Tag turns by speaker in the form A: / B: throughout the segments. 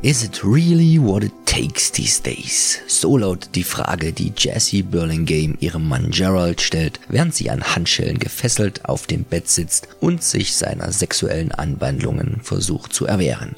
A: Is it really what it takes these days? So lautet die Frage, die Jessie Burlingame ihrem Mann Gerald stellt, während sie an Handschellen gefesselt auf dem Bett sitzt und sich seiner sexuellen Anwandlungen versucht zu erwehren.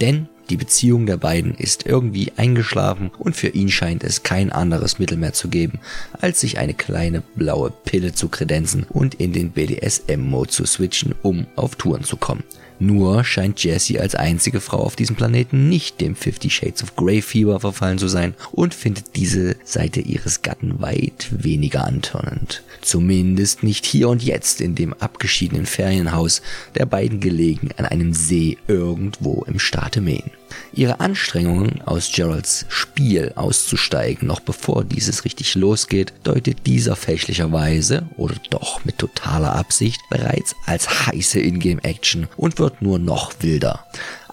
A: Denn die Beziehung der beiden ist irgendwie eingeschlafen und für ihn scheint es kein anderes Mittel mehr zu geben, als sich eine kleine blaue Pille zu kredenzen und in den BDSM-Mode zu switchen, um auf Touren zu kommen. Nur scheint Jessie als einzige Frau auf diesem Planeten nicht dem Fifty Shades of Grey Fieber verfallen zu sein und findet diese Seite ihres Gatten weit weniger antörnend. Zumindest nicht hier und jetzt in dem abgeschiedenen Ferienhaus der beiden gelegen an einem See irgendwo im Staate Maine. Ihre Anstrengungen, aus Geralds Spiel auszusteigen, noch bevor dieses richtig losgeht, deutet dieser fälschlicherweise oder doch mit totaler Absicht bereits als heiße Ingame-Action und wird nur noch wilder.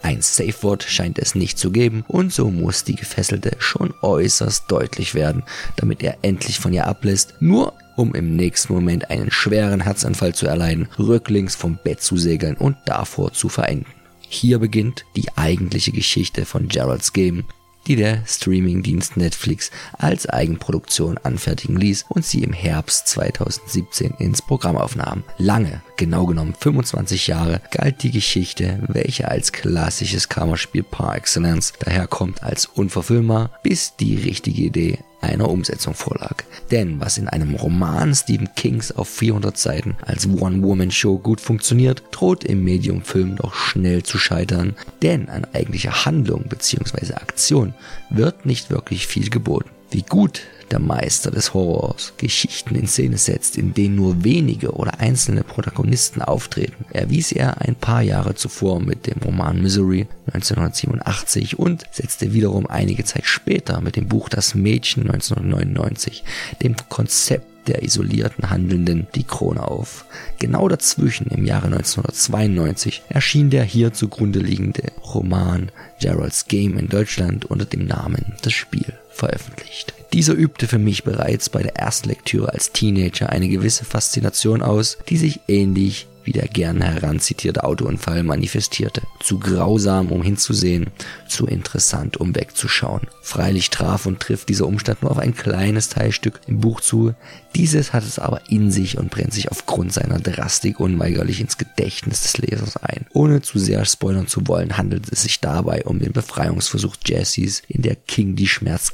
A: Ein Safe-Wort scheint es nicht zu geben und so muss die Gefesselte schon äußerst deutlich werden, damit er endlich von ihr ablässt, nur um im nächsten Moment einen schweren Herzanfall zu erleiden, rücklings vom Bett zu segeln und davor zu verenden. Hier beginnt die eigentliche Geschichte von Geralds Game, die der Streamingdienst Netflix als Eigenproduktion anfertigen ließ und sie im Herbst 2017 ins Programm aufnahm. Lange, genau genommen 25 Jahre, galt die Geschichte, welche als klassisches Kammerspiel par excellence daherkommt, als unverfüllbar, bis die richtige Idee einer Umsetzung vorlag. Denn was in einem Roman Stephen Kings auf 400 Seiten als One-Woman-Show gut funktioniert, droht im Medium-Film doch schnell zu scheitern, denn an eigentlicher Handlung bzw. Aktion wird nicht wirklich viel geboten. Wie gut der Meister des Horrors Geschichten in Szene setzt, in denen nur wenige oder einzelne Protagonisten auftreten, erwies er ein paar Jahre zuvor mit dem Roman Misery 1987 und setzte wiederum einige Zeit später mit dem Buch Das Mädchen 1999 dem Konzept der isolierten Handelnden die Krone auf. Genau dazwischen, im Jahre 1992, erschien der hier zugrunde liegende Roman Gerald's Game in Deutschland unter dem Namen Das Spiel veröffentlicht. Dieser übte für mich bereits bei der Erstlektüre als Teenager eine gewisse Faszination aus, die sich ähnlich wie der gern heranzitierte Autounfall manifestierte. Zu grausam, um hinzusehen, zu interessant, um wegzuschauen. Freilich traf und trifft dieser Umstand nur auf ein kleines Teilstück im Buch zu. Dieses hat es aber in sich und brennt sich aufgrund seiner Drastik unweigerlich ins Gedächtnis des Lesers ein. Ohne zu sehr spoilern zu wollen, handelt es sich dabei um den Befreiungsversuch Jessys, in der King die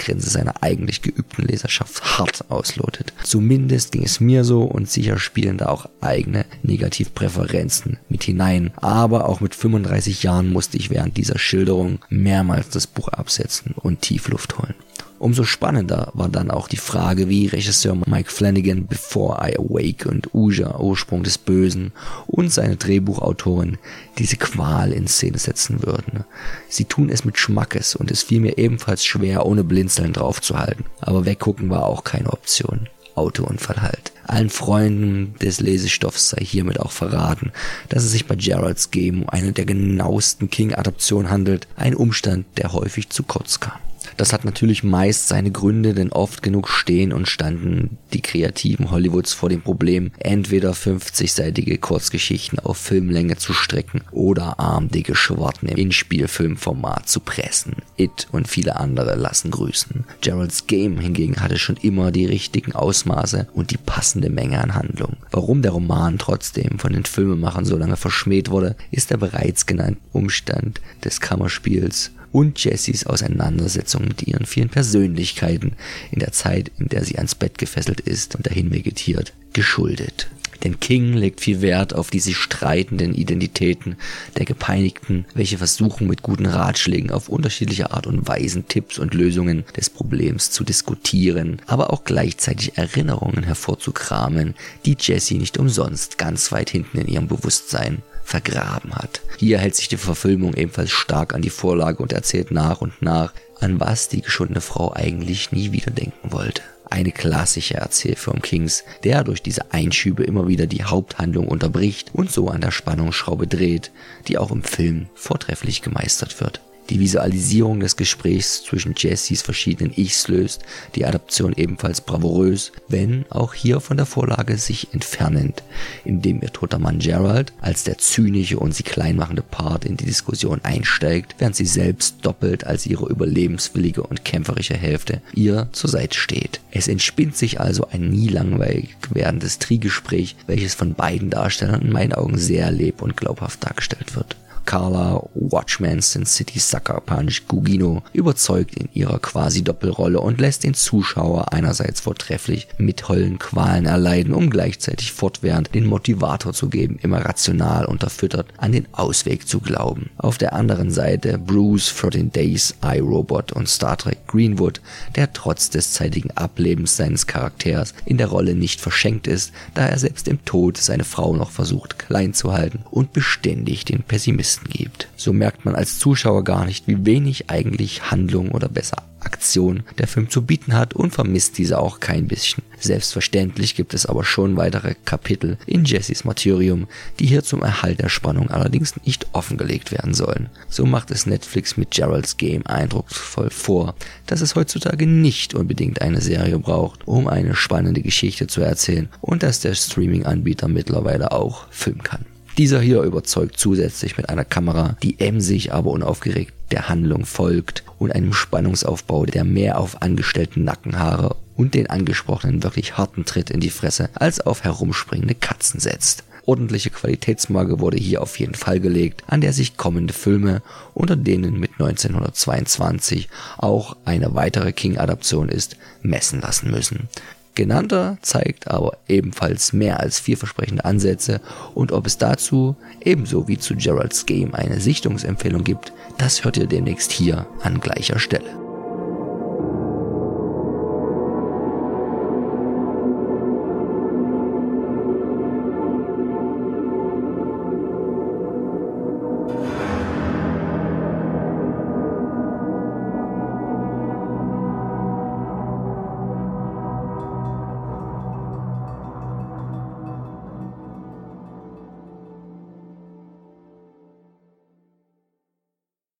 A: Schmerzgrenze seiner eigentlich geübten Leserschaft hart auslotet. Zumindest ging es mir so und sicher spielen da auch eigene Negativpräferenzen mit hinein. Aber auch mit 35 Jahren musste ich während dieser Schilderung mehrmals das Buch absetzen und Tiefluft holen. Umso spannender war dann auch die Frage, wie Regisseur Mike Flanagan Before I Awake und Uja Ursprung des Bösen und seine Drehbuchautorin diese Qual in Szene setzen würden. Sie tun es mit Schmackes und es fiel mir ebenfalls schwer, ohne Blinzeln draufzuhalten. Aber weggucken war auch keine Option. Autounfall halt. Allen Freunden des Lesestoffs sei hiermit auch verraten, dass es sich bei Geralds Game um eine der genauesten King-Adaptionen handelt, ein Umstand, der häufig zu kurz kam. Das hat natürlich meist seine Gründe, denn oft genug stehen und standen die Kreativen Hollywoods vor dem Problem, entweder 50-seitige Kurzgeschichten auf Filmlänge zu strecken oder armdicke Schwarten im Inspielfilmformat zu pressen. It und viele andere lassen grüßen. Geralds Game hingegen hatte schon immer die richtigen Ausmaße und die passende Menge an Handlung. Warum der Roman trotzdem von den Filmemachern so lange verschmäht wurde, ist der bereits genannte Umstand des Kammerspiels und Jessys Auseinandersetzung mit ihren vielen Persönlichkeiten in der Zeit, in der sie ans Bett gefesselt ist und dahin vegetiert, geschuldet. Denn King legt viel Wert auf die sich streitenden Identitäten der Gepeinigten, welche versuchen mit guten Ratschlägen auf unterschiedliche Art und Weisen Tipps und Lösungen des Problems zu diskutieren, aber auch gleichzeitig Erinnerungen hervorzukramen, die Jessie nicht umsonst ganz weit hinten in ihrem Bewusstsein vergraben hat. Hier hält sich die Verfilmung ebenfalls stark an die Vorlage und erzählt nach und nach, an was die geschundene Frau eigentlich nie wieder denken wollte. Eine klassische Erzählform Kings, der durch diese Einschübe immer wieder die Haupthandlung unterbricht und so an der Spannungsschraube dreht, die auch im Film vortrefflich gemeistert wird. Die Visualisierung des Gesprächs zwischen Jessys verschiedenen Ichs löst die Adaption ebenfalls bravourös, wenn auch hier von der Vorlage sich entfernend, indem ihr toter Mann Gerald als der zynische und sie kleinmachende Part in die Diskussion einsteigt, während sie selbst doppelt als ihre überlebenswillige und kämpferische Hälfte ihr zur Seite steht. Es entspinnt sich also ein nie langweilig werdendes Triegespräch, welches von beiden Darstellern in meinen Augen sehr leb- und glaubhaft dargestellt wird. Carla, Watchman, Sin City, Sucker Punch, Gugino überzeugt in ihrer quasi Doppelrolle und lässt den Zuschauer einerseits vortrefflich mit Höllen Qualen erleiden, um gleichzeitig fortwährend den Motivator zu geben, immer rational unterfüttert an den Ausweg zu glauben. Auf der anderen Seite Bruce, 13 Days, iRobot und Star Trek Greenwood, der trotz des zeitigen Ablebens seines Charakters in der Rolle nicht verschenkt ist, da er selbst im Tod seine Frau noch versucht klein zu halten und beständig den Pessimisten Polizisten gibt. So merkt man als Zuschauer gar nicht, wie wenig eigentlich Handlung oder besser Aktion der Film zu bieten hat und vermisst diese auch kein bisschen. Selbstverständlich gibt es aber schon weitere Kapitel in Jessys Martyrium, die hier zum Erhalt der Spannung allerdings nicht offengelegt werden sollen. So macht es Netflix mit Geralds Game eindrucksvoll vor, dass es heutzutage nicht unbedingt eine Serie braucht, um eine spannende Geschichte zu erzählen und dass der Streaming-Anbieter mittlerweile auch filmen kann. Dieser hier überzeugt zusätzlich mit einer Kamera, die emsig, aber unaufgeregt der Handlung folgt und einem Spannungsaufbau, der mehr auf angestellten Nackenhaare und den angesprochenen wirklich harten Tritt in die Fresse als auf herumspringende Katzen setzt. Ordentliche Qualitätsmarke wurde hier auf jeden Fall gelegt, an der sich kommende Filme, unter denen mit 1922 auch eine weitere King-Adaption ist, messen lassen müssen. Genannter zeigt aber ebenfalls mehr als vielversprechende Ansätze und ob es dazu, ebenso wie zu Geralds Game, eine Sichtungsempfehlung gibt, das hört ihr demnächst hier an gleicher Stelle.